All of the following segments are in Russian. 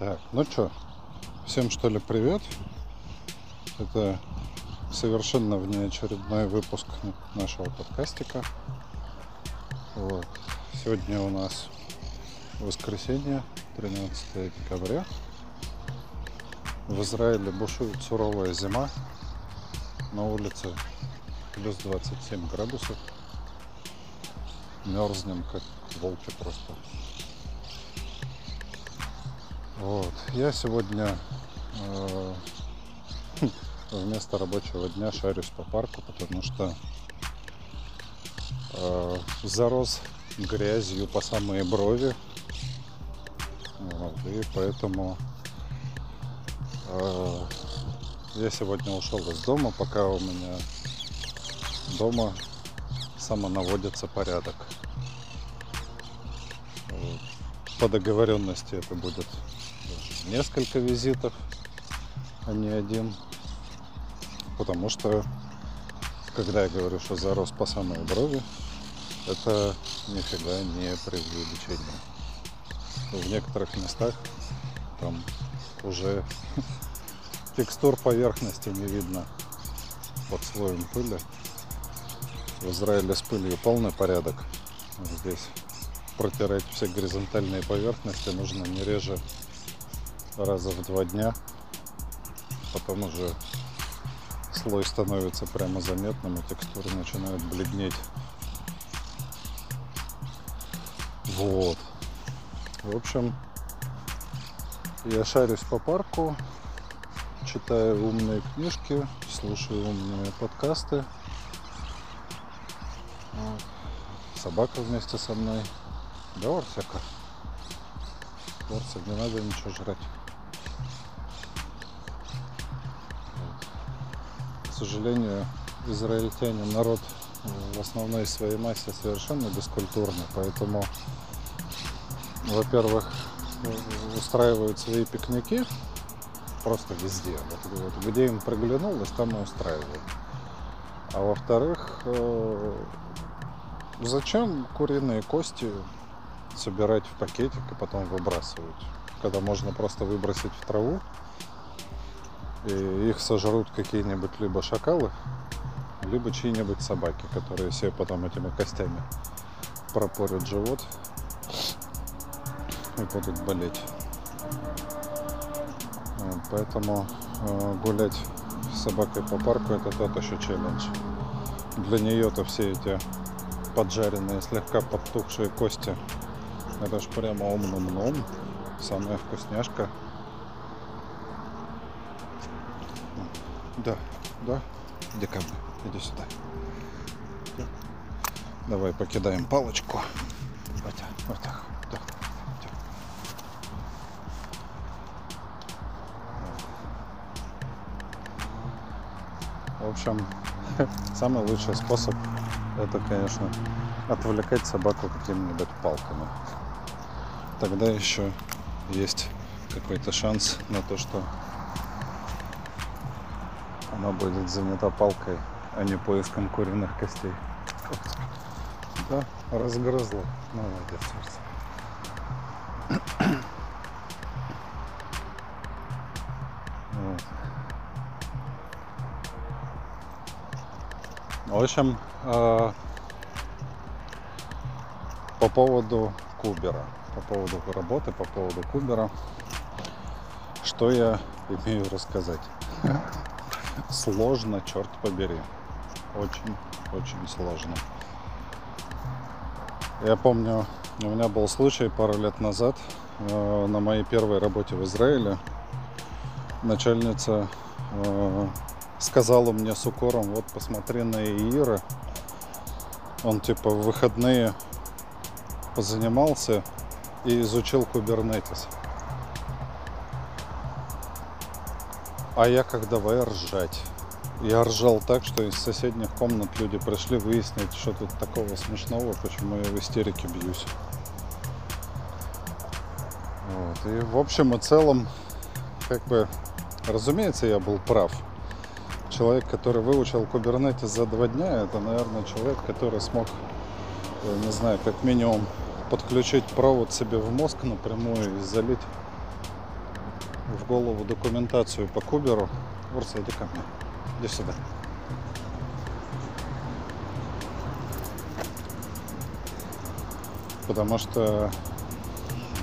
Так, ну что, всем что ли привет. Это совершенно внеочередной выпуск нашего подкастика. Вот. Сегодня у нас воскресенье, 13 декабря. В Израиле бушует суровая зима. На улице плюс 27 градусов. Мерзнем, как волки просто. Вот. Я сегодня э, вместо рабочего дня шарюсь по парку, потому что э, зарос грязью по самые брови. Вот, и поэтому э, я сегодня ушел из дома, пока у меня дома самонаводится порядок. По договоренности это будет несколько визитов, а не один. Потому что, когда я говорю, что зарос по самой брови, это нифига не преувеличение. В некоторых местах там уже текстур поверхности не видно под слоем пыли. В Израиле с пылью полный порядок. Здесь протирать все горизонтальные поверхности нужно не реже раза в два дня. Потом уже слой становится прямо заметным, и текстуры начинают бледнеть. Вот. В общем, я шарюсь по парку, читаю умные книжки, слушаю умные подкасты. Собака вместе со мной. Да, Орсяка? Орсик, не надо ничего жрать. Сожалению, израильтяне народ в основной своей массе совершенно бескультурный, поэтому, во-первых, устраивают свои пикники просто везде. Вот, вот, где им приглянулось, там и устраивают. А во-вторых, э, зачем куриные кости собирать в пакетик и потом выбрасывать, когда можно просто выбросить в траву и их сожрут какие-нибудь либо шакалы, либо чьи-нибудь собаки, которые себе потом этими костями пропорят живот и будут болеть. Поэтому э, гулять с собакой по парку это тот еще челлендж. Для нее-то все эти поджаренные, слегка подтухшие кости, это ж прямо ом-ном-ном, самая вкусняшка – Да, да. Мне? Иди сюда. Давай покидаем палочку. Вот, вот так. В общем, самый лучший способ это, конечно, отвлекать собаку какими-нибудь палками. Тогда еще есть какой-то шанс на то, что она будет занята палкой, а не поиском куриных костей. Да, разгрызла. Молодец, вот. В общем, э, по поводу Кубера, по поводу работы, по поводу Кубера, что я имею рассказать сложно, черт побери. Очень, очень сложно. Я помню, у меня был случай пару лет назад э, на моей первой работе в Израиле. Начальница э, сказала мне с укором, вот посмотри на Иира. Он типа в выходные позанимался и изучил кубернетис. А я как давай ржать. Я ржал так, что из соседних комнат люди пришли выяснить, что тут такого смешного, почему я в истерике бьюсь. Вот. И в общем и целом, как бы, разумеется, я был прав. Человек, который выучил Kubernetes за два дня, это, наверное, человек, который смог, я не знаю, как минимум подключить провод себе в мозг напрямую и залить в голову документацию по куберу. Урса, иди ко мне. Иди сюда. Потому что,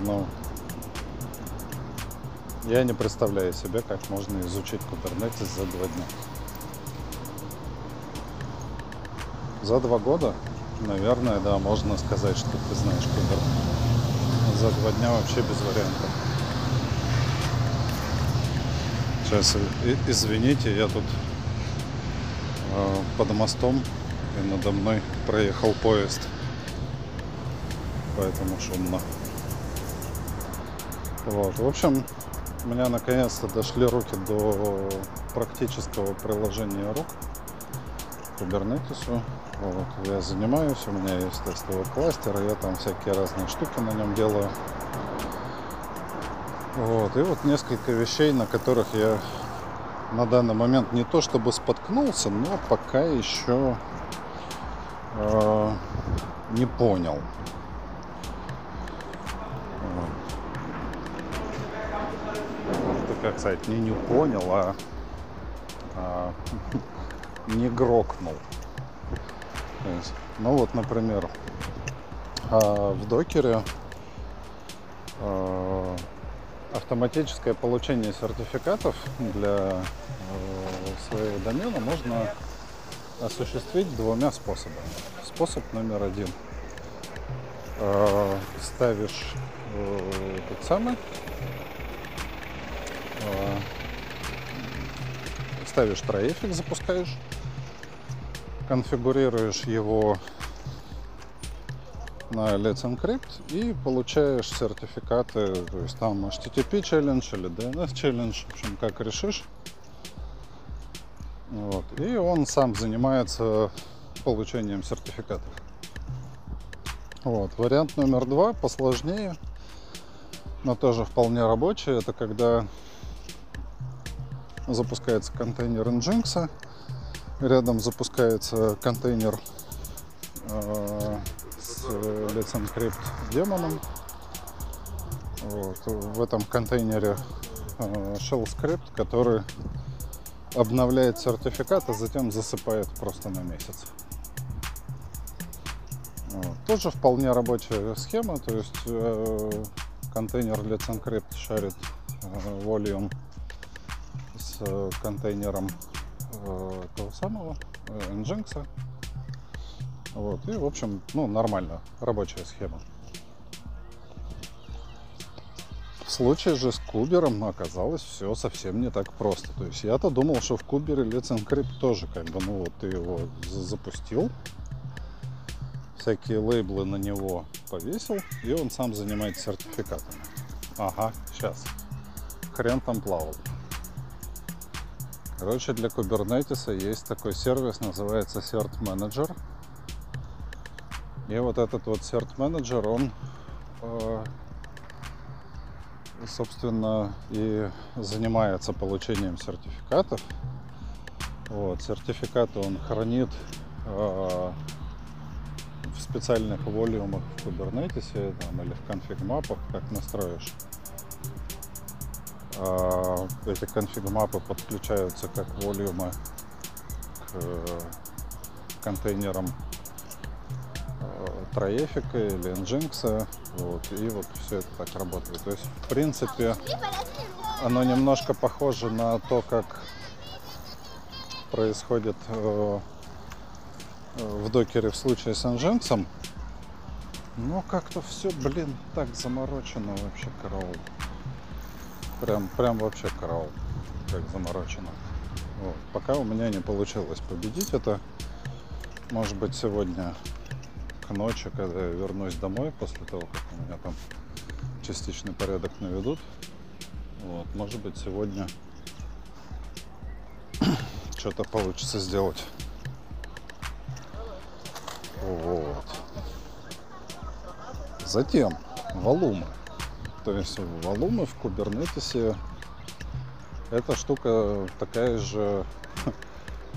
ну, я не представляю себе, как можно изучить Kubernetes за два дня. За два года, наверное, да, можно сказать, что ты знаешь Kubernetes. За два дня вообще без вариантов. Сейчас, извините, я тут э, под мостом и надо мной проехал поезд. Поэтому шумно. Вот. В общем, у меня наконец-то дошли руки до практического приложения рук к Kubernetes. Вот. Я занимаюсь, у меня есть тестовый кластер, я там всякие разные штуки на нем делаю. Вот. И вот несколько вещей, на которых я на данный момент не то чтобы споткнулся, но пока еще э, не понял. Это как сказать, не не понял, а, а не грокнул. Ну вот, например, а, в докере а, автоматическое получение сертификатов для э, своего домена можно осуществить двумя способами. Способ номер один. Э, ставишь э, тот самый, ставишь трафик, запускаешь, конфигурируешь его на Let's Encrypt и получаешь сертификаты, то есть там HTTP challenge или DNS challenge, в общем, как решишь. Вот. И он сам занимается получением сертификатов. Вот. Вариант номер два посложнее, но тоже вполне рабочий. Это когда запускается контейнер Nginx, рядом запускается контейнер э, Э, Let's Encrypt демоном. Вот. В этом контейнере э, shell скрипт, который обновляет сертификат, а затем засыпает просто на месяц. Вот. Тоже вполне рабочая схема, то есть э, контейнер Let's Encrypt шарит э, volume с э, контейнером э, того самого э, Nginx. Вот. И, в общем, ну, нормально, рабочая схема. В случае же с кубером оказалось все совсем не так просто. То есть я-то думал, что в кубере Let's Encrypt тоже как бы, ну вот ты его запустил, всякие лейблы на него повесил, и он сам занимается сертификатами. Ага, сейчас. Хрен там плавал. Короче, для Kubernetes есть такой сервис, называется Cert Manager. И вот этот вот CERT менеджер, он, э, собственно, и занимается получением сертификатов. Вот, сертификаты он хранит э, в специальных волюмах в Kubernetes там, или в конфиг-мапах, как настроишь. Э, эти конфиг-мапы подключаются как волюмы к контейнерам Троефика или Nginx. Вот, и вот все это так работает. То есть, в принципе, оно немножко похоже на то, как происходит э, в докере в случае с Nginx. Но как-то все, блин, так заморочено вообще караул. Прям, прям вообще караул, как заморочено. Вот. Пока у меня не получилось победить это. Может быть, сегодня ночи, когда я вернусь домой, после того, как у меня там частичный порядок наведут. Вот, может быть, сегодня что-то получится сделать. Вот. Затем валумы. То есть валумы в кубернетисе эта штука такая же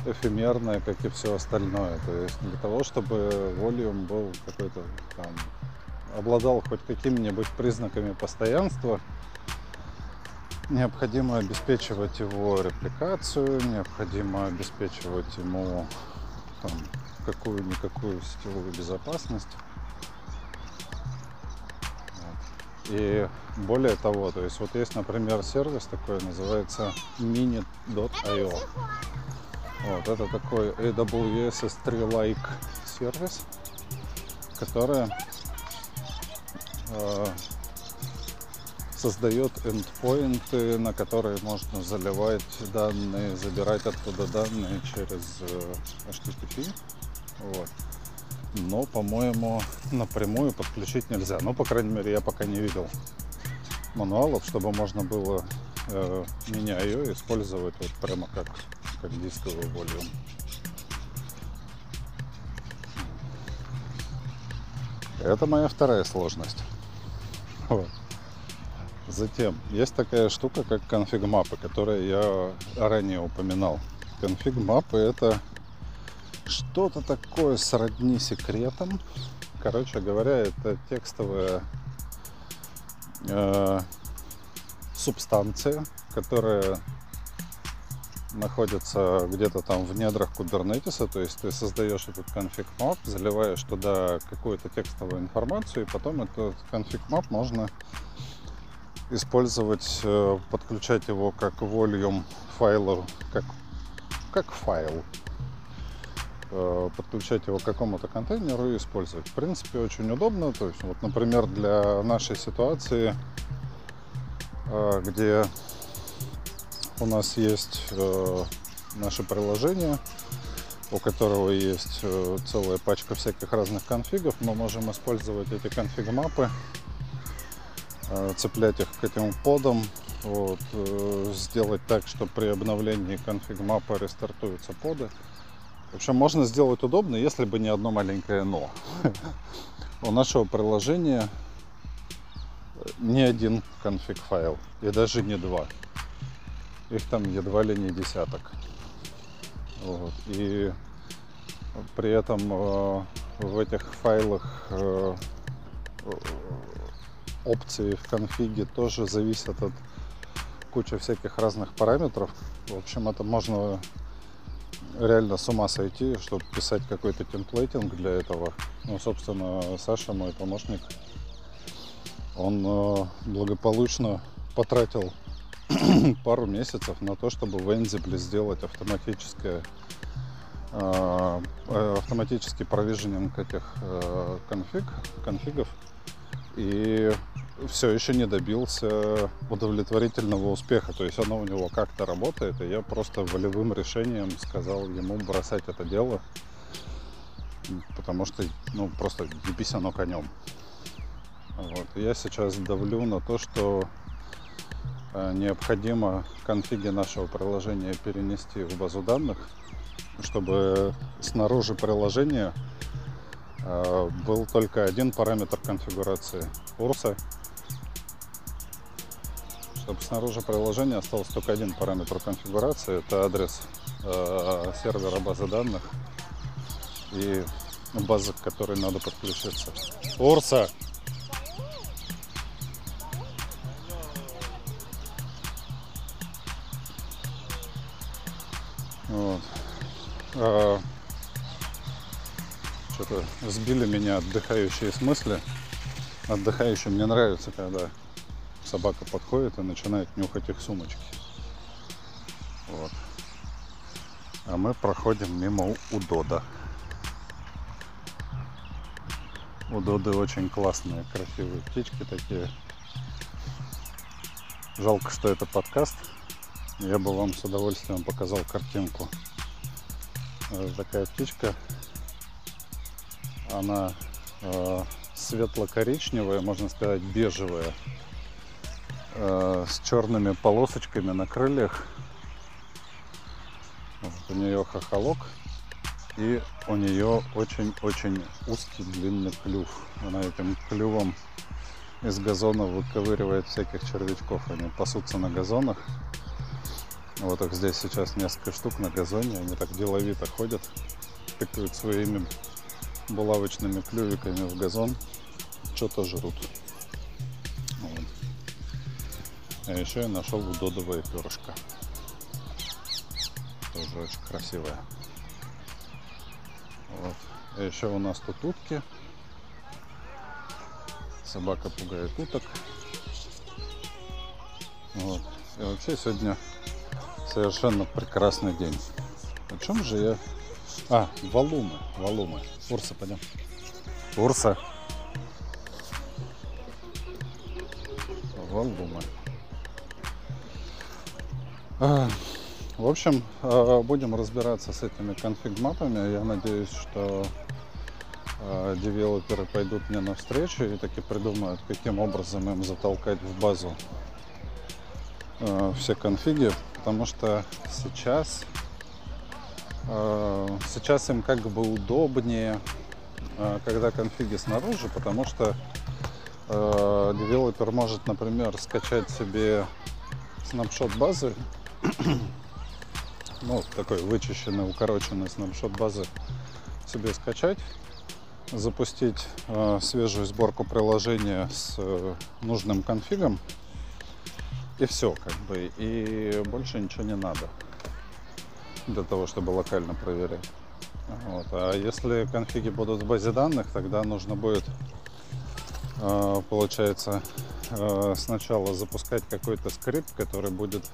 эфемерное, как и все остальное. То есть для того, чтобы волюм был какой-то там, обладал хоть какими-нибудь признаками постоянства, необходимо обеспечивать его репликацию, необходимо обеспечивать ему там, какую-никакую сетевую безопасность. И более того, то есть вот есть, например, сервис такой, называется mini.io. Вот, это такой AWS S3-like сервис, который э, создает эндпоинты, на которые можно заливать данные, забирать оттуда данные через э, HTTP. Вот. Но, по-моему, напрямую подключить нельзя. Ну, по крайней мере, я пока не видел мануалов, чтобы можно было э, меня ее использовать вот прямо как, как дисковую волюм. Это моя вторая сложность. Вот. Затем есть такая штука, как конфиг-мапы, которые я ранее упоминал. Конфиг-мапы это что-то такое сродни секретам. Короче говоря, это текстовая э, субстанция, которая находится где-то там в недрах кубернетиса, то есть ты создаешь этот конфиг map, заливаешь туда какую-то текстовую информацию, и потом этот конфиг map можно использовать, э, подключать его как volume файла, как, как файл, э, подключать его к какому-то контейнеру и использовать. В принципе, очень удобно. То есть, вот, например, для нашей ситуации, э, где у нас есть наше приложение, у которого есть целая пачка всяких разных конфигов, мы можем использовать эти конфиг-мапы Э, цеплять их к этим подам, вот, э, сделать так, что при обновлении конфиг мапы рестартуются поды. В общем, можно сделать удобно, если бы не одно маленькое но. У нашего приложения не один конфиг файл, и даже не два. Их там едва ли не десяток. Вот. И при этом э, в этих файлах опции в конфиге тоже зависят от кучи всяких разных параметров. В общем, это можно реально с ума сойти, чтобы писать какой-то темплейтинг для этого. Ну, собственно, Саша, мой помощник, он э, благополучно потратил пару месяцев на то, чтобы в Ansible сделать автоматическое э, э, автоматический провиженинг этих конфиг, конфигов и все еще не добился удовлетворительного успеха. То есть оно у него как-то работает, и я просто волевым решением сказал ему бросать это дело, потому что, ну, просто ебись оно конем. Вот. я сейчас давлю на то, что э, необходимо конфиги нашего приложения перенести в базу данных, чтобы снаружи приложения э, был только один параметр конфигурации курса чтобы снаружи приложения остался только один параметр конфигурации. Это адрес э, сервера базы данных и базы, к которой надо подключиться. Урса! А, Что-то сбили меня отдыхающие смысле. Отдыхающим мне нравится, когда собака подходит и начинает нюхать их сумочки. Вот. А мы проходим мимо Удода. Удоды очень классные, красивые птички такие. Жалко, что это подкаст. Я бы вам с удовольствием показал картинку. Вот такая птичка. Она э, светло-коричневая, можно сказать, бежевая э, с черными полосочками на крыльях. Вот у нее хохолок и у нее очень-очень узкий длинный клюв. Она этим клювом из газона выковыривает всяких червячков. Они пасутся на газонах. Вот их здесь сейчас несколько штук на газоне. Они так деловито ходят, тыкают своими булавочными клювиками в газон, что-то жрут. А еще я нашел удодовое перышко. Тоже очень красивое. Вот. А еще у нас тут утки. Собака пугает уток. Вот. И вообще сегодня совершенно прекрасный день. О чем же я? А, валумы, валумы. Урса, пойдем. Урса. Валумы. А, В общем, а, будем разбираться с этими конфиг-мапами. Я надеюсь, что а, девелоперы пойдут мне навстречу и таки придумают, каким образом им затолкать в базу все конфиги, потому что сейчас а, сейчас им как бы удобнее, а, когда конфиги снаружи, потому что а, девелопер может, например, скачать себе снапшот базы, ну, такой вычищенный, укороченный снапшот базы себе скачать, запустить э, свежую сборку приложения с э, нужным конфигом, и все, как бы, и больше ничего не надо для того, чтобы локально проверять. Вот. А если конфиги будут в базе данных, тогда нужно будет, э, получается, э, сначала запускать какой-то скрипт, который будет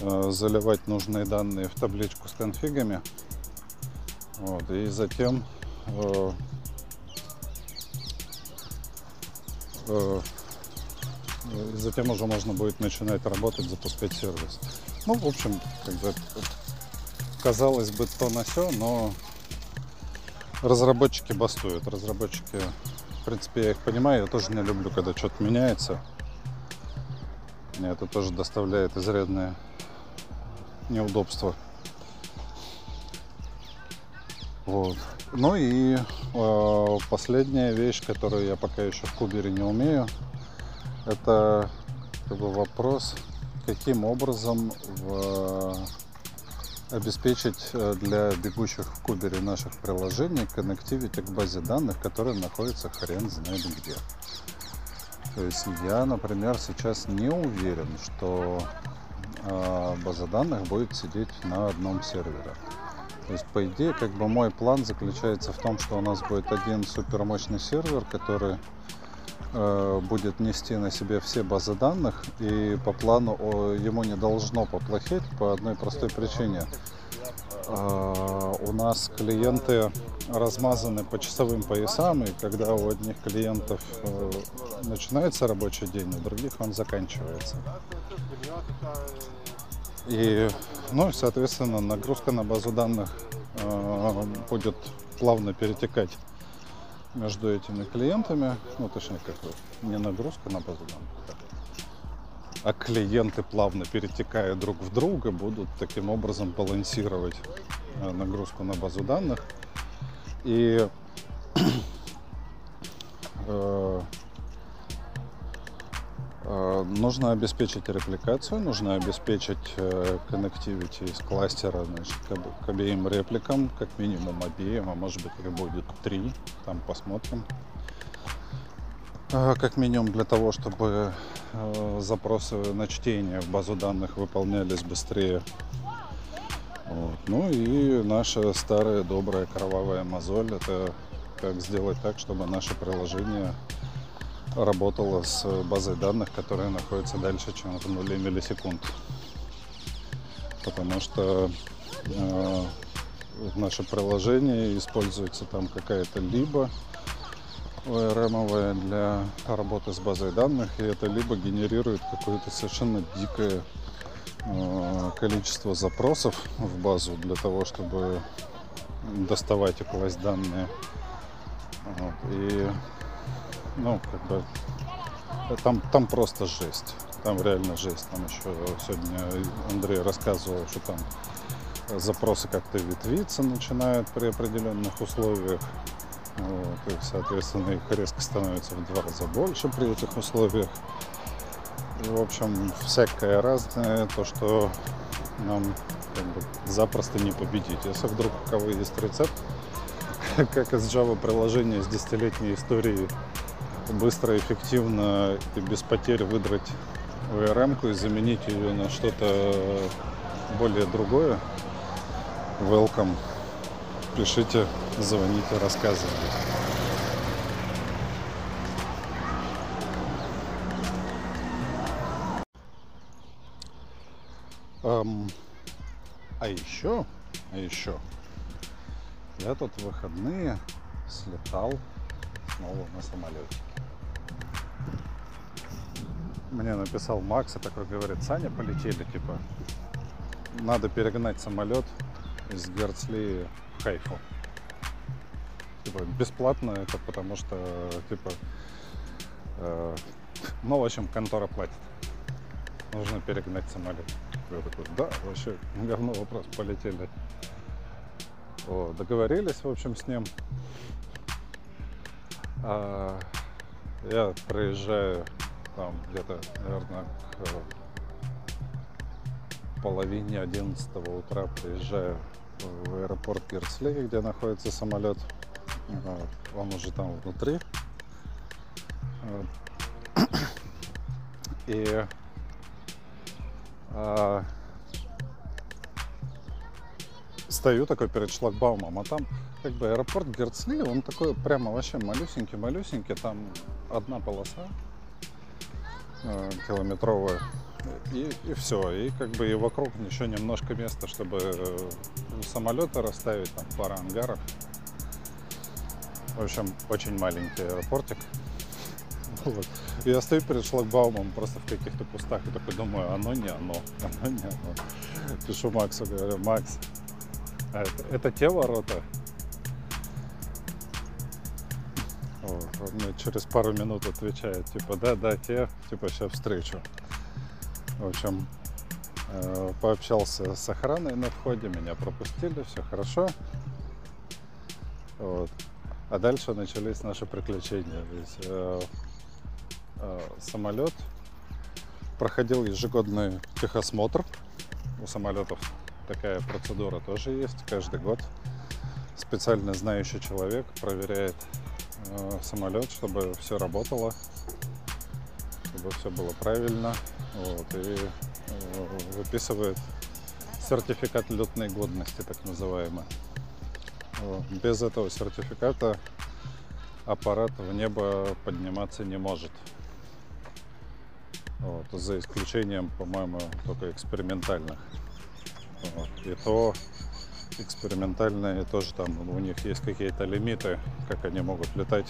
э, заливать нужные данные в табличку с конфигами. Вот. И затем и затем уже можно будет начинать работать, запускать сервис. Ну, в общем, как бы, казалось бы, то на все, но разработчики бастуют. Разработчики, в принципе, я их понимаю, я тоже не люблю, когда что-то меняется. Мне это тоже доставляет изрядное неудобство. Вот. Ну и э, последняя вещь, которую я пока еще в кубере не умею, это как бы вопрос, каким образом в, обеспечить э, для бегущих в кубере наших приложений коннективити к базе данных, которая находится хрен знает где. То есть я, например, сейчас не уверен, что э, база данных будет сидеть на одном сервере. То есть, по идее, как бы мой план заключается в том, что у нас будет один супермощный сервер, который э, будет нести на себе все базы данных, и по плану ему не должно поплохеть по одной простой причине. Э, у нас клиенты размазаны по часовым поясам, и когда у одних клиентов э, начинается рабочий день, у других он заканчивается. И, ну, соответственно, нагрузка на базу данных э, будет плавно перетекать между этими клиентами. Ну, точнее, как бы не нагрузка на базу данных, а клиенты плавно перетекая друг в друга будут таким образом балансировать э, нагрузку на базу данных. И Нужно обеспечить репликацию, нужно обеспечить э, коннективити из кластера значит, к, об- к обеим репликам, как минимум обеим, а может быть их будет три, там посмотрим. Э, Как минимум для того, чтобы э, запросы на чтение в базу данных выполнялись быстрее. Вот. Ну и наша старая добрая кровавая мозоль это как сделать так, чтобы наше приложение работала с базой данных, которая находится дальше, чем в нуле миллисекунд. Потому что э, наше приложение используется там какая-то либо ORM для работы с базой данных, и это либо генерирует какое-то совершенно дикое э, количество запросов в базу для того, чтобы доставать и класть данные. Вот. И ну, как бы, там, там просто жесть. Там реально жесть. Там еще сегодня Андрей рассказывал, что там запросы как-то ветвиться начинают при определенных условиях. Вот, и, соответственно, их резко становится в два раза больше при этих условиях. И, в общем, всякое разное, то, что нам как бы, запросто не победить. Если вдруг у кого есть рецепт, как из Java приложения с десятилетней историей быстро, эффективно и без потерь выдрать ВРМ-ку и заменить ее на что-то более другое, welcome. Пишите, звоните, рассказывайте. Эм, а еще, а еще, я тут выходные слетал снова на самолете. Мне написал Макс и такой говорит, Саня, полетели, типа, надо перегнать самолет из Герцли в Хайфу. Типа, бесплатно это потому что, типа, э, ну, в общем, контора платит. Нужно перегнать самолет. Я такой, да, вообще, говно вопрос, полетели. О, договорились, в общем, с ним. А, я проезжаю там где-то, наверное, к половине 11 утра приезжаю в аэропорт Герцли, где находится самолет. Он уже там внутри. И а, стою такой перед шлагбаумом, а там как бы аэропорт Герцли, он такой прямо вообще малюсенький-малюсенький, там одна полоса э, километровая, и, и все, и как бы и вокруг еще немножко места, чтобы э, самолеты расставить, там пара ангаров. В общем, очень маленький аэропортик. Вот. Я стою перед шлагбаумом просто в каких-то кустах и такой думаю, оно не оно, оно не оно. Пишу Максу, говорю, Макс, а это, это те ворота? Вот. Он мне через пару минут отвечает, типа, да, да, те, типа, сейчас встречу. В общем, э, пообщался с охраной на входе, меня пропустили, все хорошо. Вот. А дальше начались наши приключения. Ведь э, э, самолет проходил ежегодный техосмотр. У самолетов такая процедура тоже есть каждый год. Специально знающий человек проверяет э, самолет, чтобы все работало, чтобы все было правильно. Вот, и э, выписывает сертификат летной годности, так называемый. Без этого сертификата аппарат в небо подниматься не может. Вот, за исключением, по-моему, только экспериментальных. Вот. И то экспериментальные тоже там у них есть какие-то лимиты, как они могут летать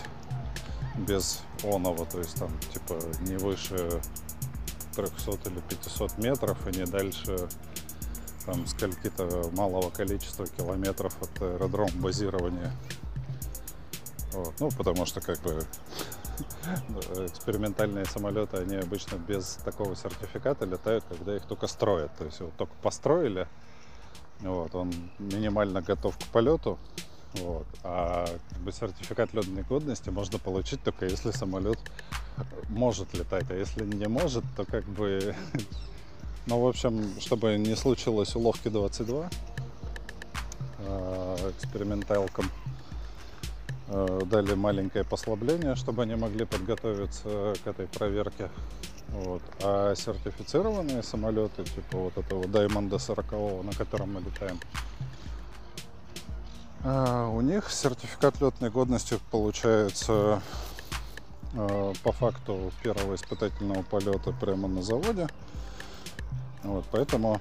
без онова, то есть там типа не выше 300 или 500 метров и не дальше там скольки-то малого количества километров от аэродрома базирования. Вот. Ну, потому что как бы экспериментальные самолеты, они обычно без такого сертификата летают, когда их только строят. То есть вот только построили, вот, он минимально готов к полету, вот. А как бы, сертификат летной годности можно получить только если самолет может летать. А если не может, то как бы... Ну, в общем, чтобы не случилось уловки 22 а, эксперименталкам э, дали маленькое послабление, чтобы они могли подготовиться к этой проверке. Вот. А сертифицированные самолеты, типа вот этого Diamond 40, на котором мы летаем, а, у них сертификат летной годности получается а, по факту первого испытательного полета прямо на заводе. Вот, поэтому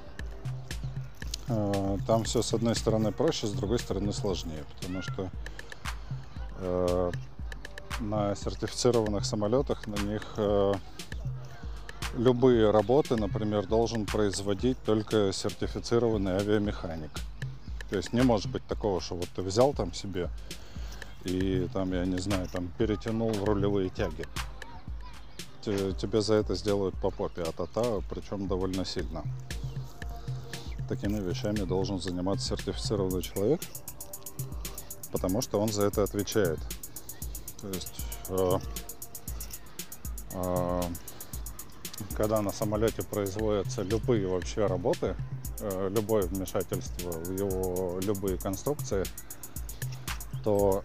э, там все с одной стороны проще, с другой стороны сложнее, потому что э, на сертифицированных самолетах на них э, любые работы, например, должен производить только сертифицированный авиамеханик. То есть не может быть такого, что вот ты взял там себе и там, я не знаю, там перетянул в рулевые тяги. Тебе за это сделают по попе от ата, причем довольно сильно. Такими вещами должен заниматься сертифицированный человек, потому что он за это отвечает. То есть, э, э, когда на самолете производятся любые вообще работы, Э, любое вмешательство в его любые конструкции, то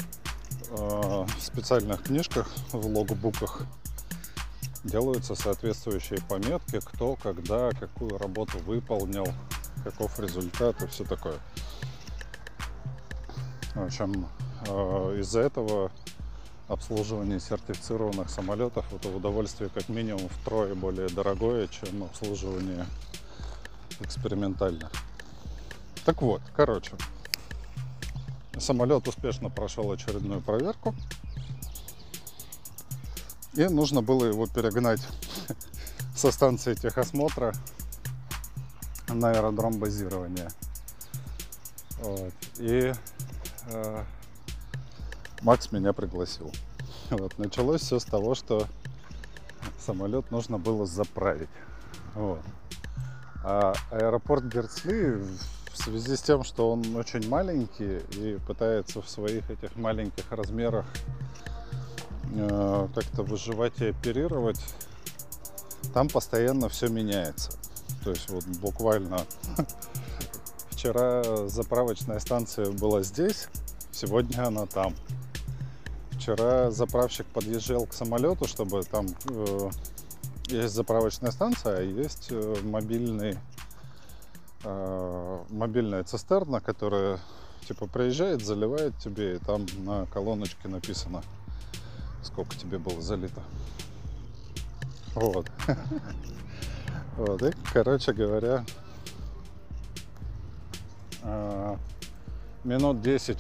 э, в специальных книжках, в логбуках делаются соответствующие пометки, кто, когда, какую работу выполнил, каков результат и все такое. В общем, э, из-за этого обслуживание сертифицированных самолетов это удовольствие как минимум втрое более дорогое, чем обслуживание экспериментальных. Так вот, короче, самолет успешно прошел очередную проверку. И нужно было его перегнать со станции техосмотра на аэродром базирования. Вот. И Макс меня пригласил. Вот. Началось все с того, что самолет нужно было заправить. Вот. А аэропорт Герцли в связи с тем, что он очень маленький и пытается в своих этих маленьких размерах э, как-то выживать и оперировать, там постоянно все меняется. То есть вот буквально вчера заправочная станция была здесь, сегодня она там. Вчера заправщик подъезжал к самолету, чтобы там э, есть заправочная станция, а есть э, мобильный, э, мобильная цистерна, которая типа приезжает, заливает тебе, и там на колоночке написано, сколько тебе было залито. Вот. Вот, и, короче говоря, минут 10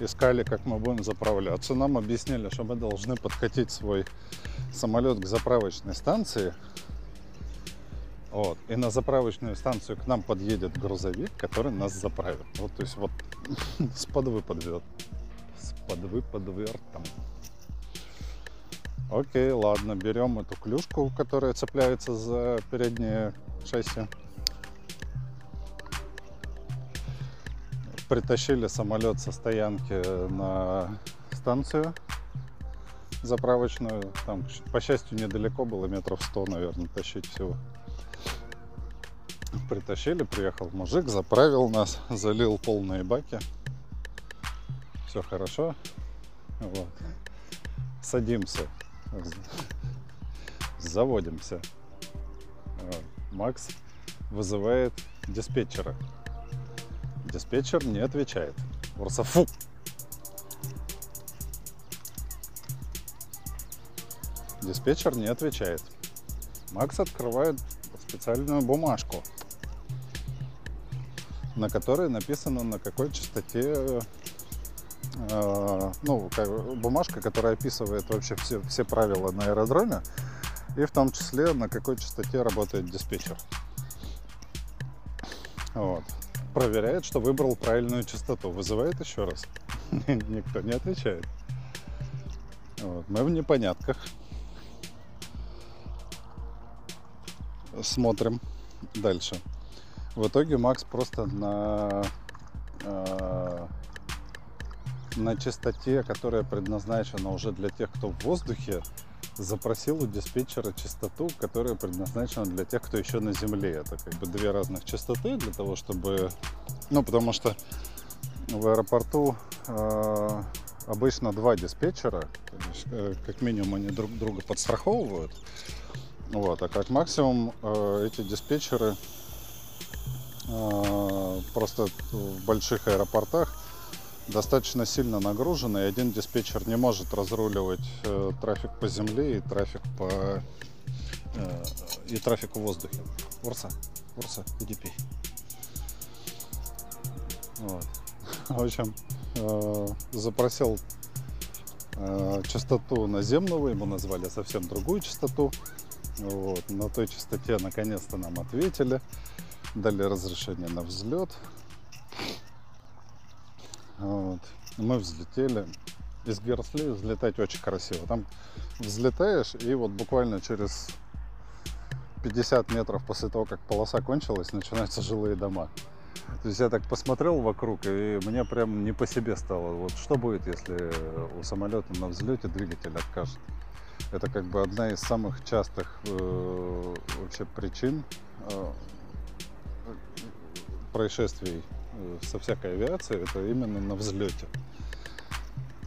искали, как мы будем заправляться. Нам объяснили, что мы должны подкатить свой самолет к заправочной станции. Вот. И на заправочную станцию к нам подъедет грузовик, который нас заправит. Вот, то есть вот с подвы подвет. С подвы подвертом. Окей, ладно, берем эту клюшку, которая цепляется за переднее шасси. Притащили самолет со стоянки на станцию заправочную. Там, по счастью, недалеко было, метров 100, наверное, тащить всего. Притащили, приехал мужик, заправил нас, залил полные баки. Все хорошо. Вот. Садимся. Заводимся. Макс вызывает диспетчера. Диспетчер не отвечает. Просто фу, Диспетчер не отвечает. Макс открывает специальную бумажку, на которой написано на какой частоте э, ну, бумажка, которая описывает вообще все, все правила на аэродроме, и в том числе на какой частоте работает диспетчер. Вот. Проверяет, что выбрал правильную частоту. Вызывает еще раз. Никто не отвечает. Вот. Мы в непонятках. смотрим дальше. В итоге Макс просто на, э, на частоте, которая предназначена уже для тех, кто в воздухе, запросил у диспетчера частоту, которая предназначена для тех, кто еще на земле. Это как бы две разных частоты для того, чтобы... Ну, потому что в аэропорту э, обычно два диспетчера, э, как минимум они друг друга подстраховывают. Вот, а как максимум э, эти диспетчеры э, просто в больших аэропортах достаточно сильно нагружены, и один диспетчер не может разруливать э, трафик по земле и трафик по э, и трафик в воздухе. Урса, Урса, иди пей. Вот. В общем, э, запросил э, частоту наземного, ему назвали совсем другую частоту. Вот. На той частоте наконец-то нам ответили, дали разрешение на взлет. Вот. Мы взлетели. Из Герсли взлетать очень красиво. Там взлетаешь, и вот буквально через 50 метров после того, как полоса кончилась, начинаются жилые дома. То есть я так посмотрел вокруг, и мне прям не по себе стало. Вот что будет, если у самолета на взлете двигатель откажет? Это как бы одна из самых частых э, вообще причин э, происшествий со всякой авиацией. Это именно на взлете.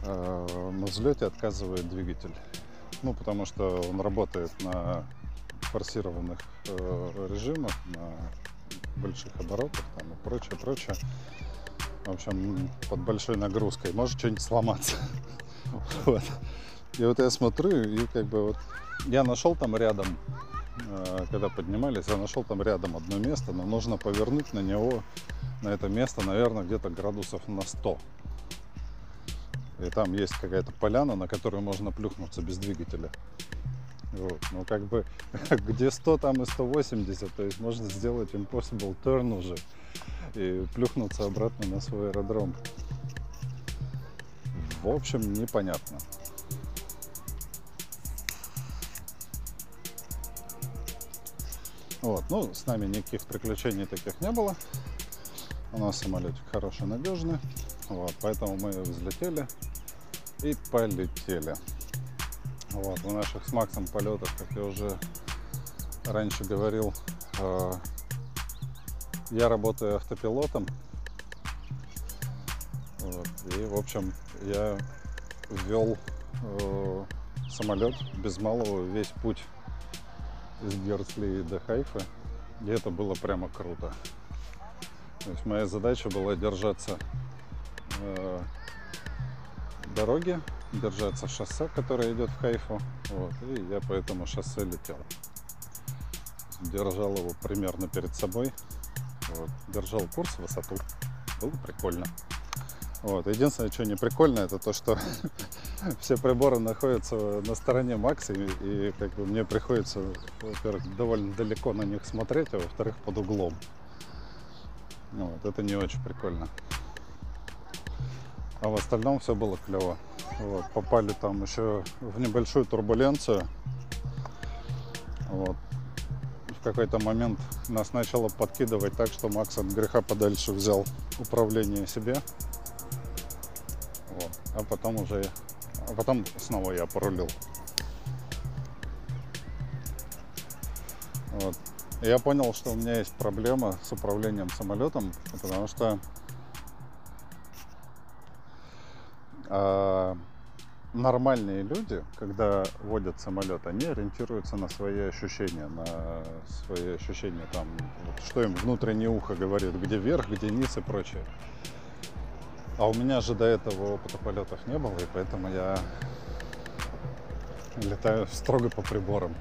Э, на взлете отказывает двигатель. Ну, потому что он работает на форсированных э, режимах, на больших оборотах там и прочее, прочее. В общем, под большой нагрузкой. Может что-нибудь сломаться. И вот я смотрю, и как бы вот я нашел там рядом, когда поднимались, я нашел там рядом одно место, но нужно повернуть на него, на это место, наверное, где-то градусов на 100. И там есть какая-то поляна, на которую можно плюхнуться без двигателя. Вот. Ну, как бы, где 100, там и 180. То есть можно сделать impossible turn уже и плюхнуться обратно на свой аэродром. В общем, непонятно. Вот, ну, с нами никаких приключений таких не было. У нас самолетик хороший, надежный. Вот, поэтому мы взлетели и полетели. Вот, в наших с Максом полетах, как я уже раньше говорил, э, я работаю автопилотом. Вот, и, в общем, я ввел э, самолет без малого весь путь из Герцли до Хайфа. И это было прямо круто. То есть моя задача была держаться э, дороги, держаться шоссе, которое идет в Хайфу. Вот, и я по этому шоссе летел. Держал его примерно перед собой. Вот, держал курс, высоту. Было прикольно. Вот. Единственное, что не прикольно, это то, что все приборы находятся на стороне Макса, и, и как бы мне приходится, во-первых, довольно далеко на них смотреть, а во-вторых, под углом. Вот, это не очень прикольно. А в остальном все было клево. Вот, попали там еще в небольшую турбуленцию. Вот. Какой-то момент нас начало подкидывать так, что Макс от греха подальше взял управление себе. Вот. А потом уже, а потом снова я порулил. Вот. Я понял, что у меня есть проблема с управлением самолетом, потому что э, нормальные люди, когда водят самолет, они ориентируются на свои ощущения, на свои ощущения там, вот, что им внутреннее ухо говорит, где вверх, где низ и прочее. А у меня же до этого опыта полетов не было, и поэтому я летаю строго по приборам.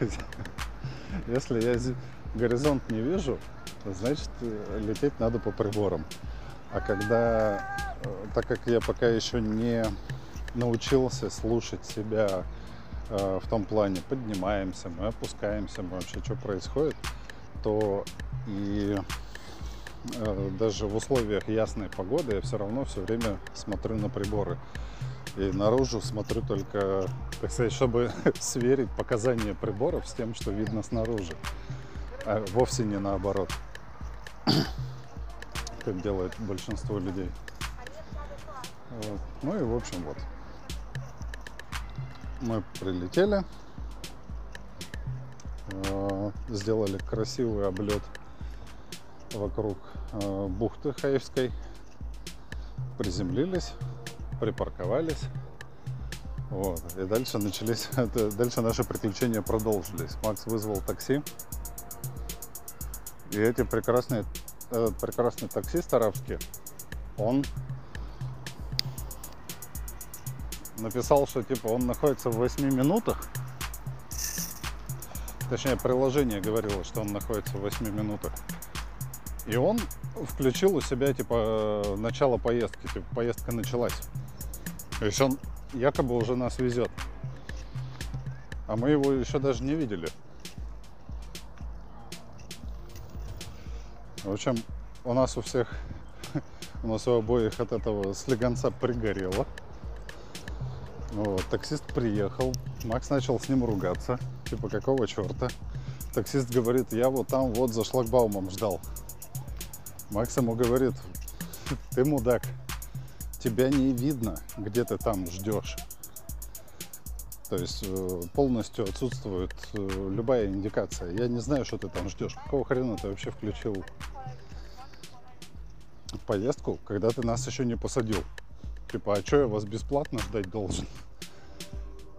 Если я горизонт не вижу, значит лететь надо по приборам. А когда, э, так как я пока еще не научился слушать себя э, в том плане, поднимаемся мы, опускаемся мы, вообще что происходит, то и э, даже в условиях ясной погоды я все равно все время смотрю на приборы. И наружу смотрю только, так сказать, чтобы сверить показания приборов с тем, что видно снаружи. А вовсе не наоборот как делает большинство людей. Вот. Ну и в общем вот. Мы прилетели, э, сделали красивый облет вокруг э, бухты Хаевской, приземлились, припарковались. Вот. И дальше начались, дальше наши приключения продолжились. Макс вызвал такси. И эти прекрасные этот прекрасный таксист арабский, он написал, что типа он находится в 8 минутах. Точнее, приложение говорило, что он находится в 8 минутах. И он включил у себя, типа, начало поездки. Типа, поездка началась. То есть он якобы уже нас везет. А мы его еще даже не видели. В общем, у нас у всех, у нас у обоих от этого слегонца пригорело. Вот, таксист приехал, Макс начал с ним ругаться, типа какого черта. Таксист говорит, я вот там вот за шлагбаумом ждал. Макс ему говорит, ты мудак, тебя не видно, где ты там ждешь. То есть э, полностью отсутствует э, любая индикация. Я не знаю, что ты там ждешь. Какого хрена ты вообще включил поездку, когда ты нас еще не посадил. Типа, а что я вас бесплатно ждать должен?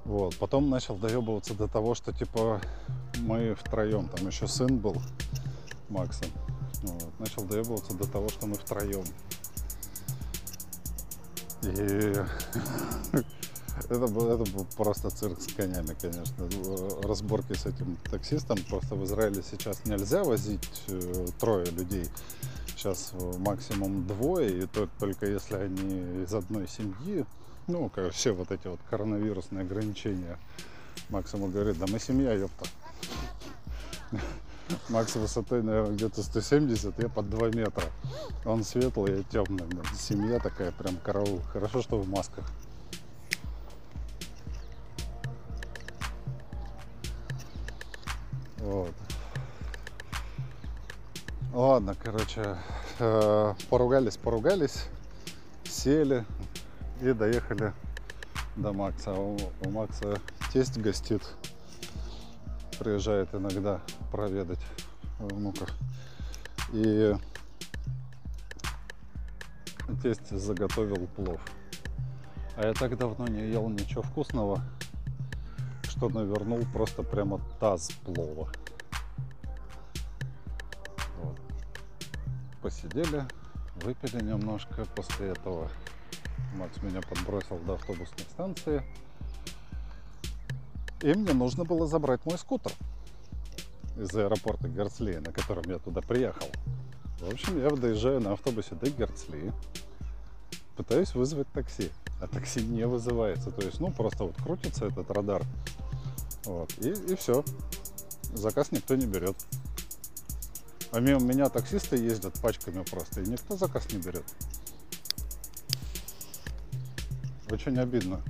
Вот. Потом начал доебываться до того, что типа мы втроем, там еще сын был Макса. Вот. Начал доебываться до того, что мы втроем. И это был, это был просто цирк с конями, конечно. Разборки с этим таксистом. Просто в Израиле сейчас нельзя возить э, трое людей. Сейчас максимум двое, и то, только если они из одной семьи. Ну, все вот эти вот коронавирусные ограничения. Максимум говорит, да мы семья, ёпта. Макс высотой, наверное, где-то 170, я под 2 метра. Он светлый, я темный. Семья такая, прям караул. Хорошо, что в масках. Вот. Ладно, короче, э, поругались, поругались, сели и доехали до Макса. У, у Макса тесть гостит приезжает иногда проведать внуков. И тесть заготовил плов. А я так давно не ел ничего вкусного, что навернул просто прямо таз плова. Посидели, выпили немножко. После этого Макс меня подбросил до автобусной станции. И мне нужно было забрать мой скутер из аэропорта Герцли, на котором я туда приехал. В общем, я доезжаю на автобусе до Герцли, пытаюсь вызвать такси, а такси не вызывается. То есть, ну, просто вот крутится этот радар, вот, и, и все. Заказ никто не берет. А мимо меня таксисты ездят пачками просто, и никто заказ не берет. Очень обидно.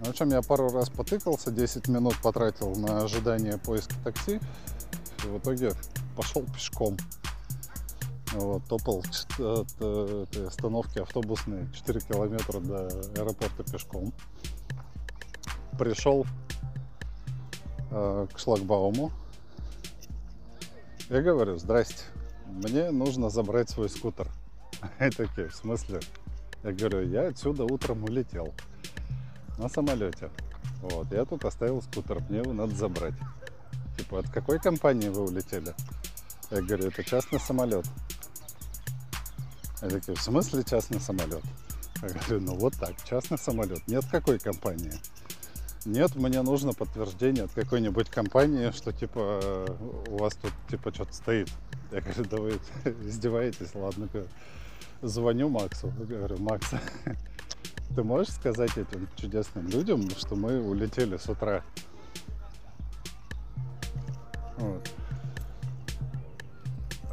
В общем, я пару раз потыкался, 10 минут потратил на ожидание поиска такси. И в итоге пошел пешком. Вот, топал от этой остановки автобусной 4 километра до аэропорта пешком. Пришел э, к шлагбауму. Я говорю, здрасте, мне нужно забрать свой скутер. И такие, в смысле? Я говорю, я отсюда утром улетел на самолете. Вот, я тут оставил скутер, мне его надо забрать. Типа, от какой компании вы улетели? Я говорю, это частный самолет. Я такие, в смысле частный самолет? Я говорю, ну вот так, частный самолет. Нет какой компании? Нет, мне нужно подтверждение от какой-нибудь компании, что типа у вас тут типа что-то стоит. Я говорю, да вы издеваетесь, ладно. Звоню Максу, говорю, Макс, ты можешь сказать этим чудесным людям, что мы улетели с утра? Вот.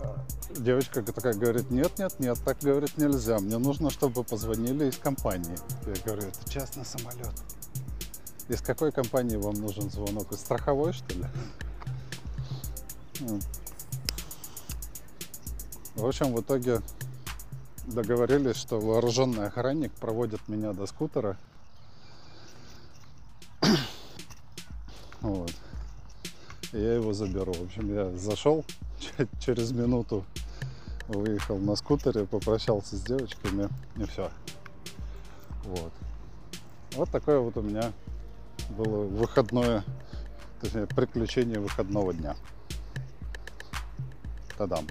А девочка такая говорит, нет, нет, нет, так говорить нельзя. Мне нужно, чтобы позвонили из компании. Я говорю, это частный самолет. Из какой компании вам нужен звонок? Из страховой, что ли? В общем, в итоге договорились, что вооруженный охранник проводит меня до скутера. Вот. Я его заберу. В общем, я зашел через минуту, выехал на скутере, попрощался с девочками и все. Вот. Вот такое вот у меня было выходное, точнее, приключение выходного дня. Тадам.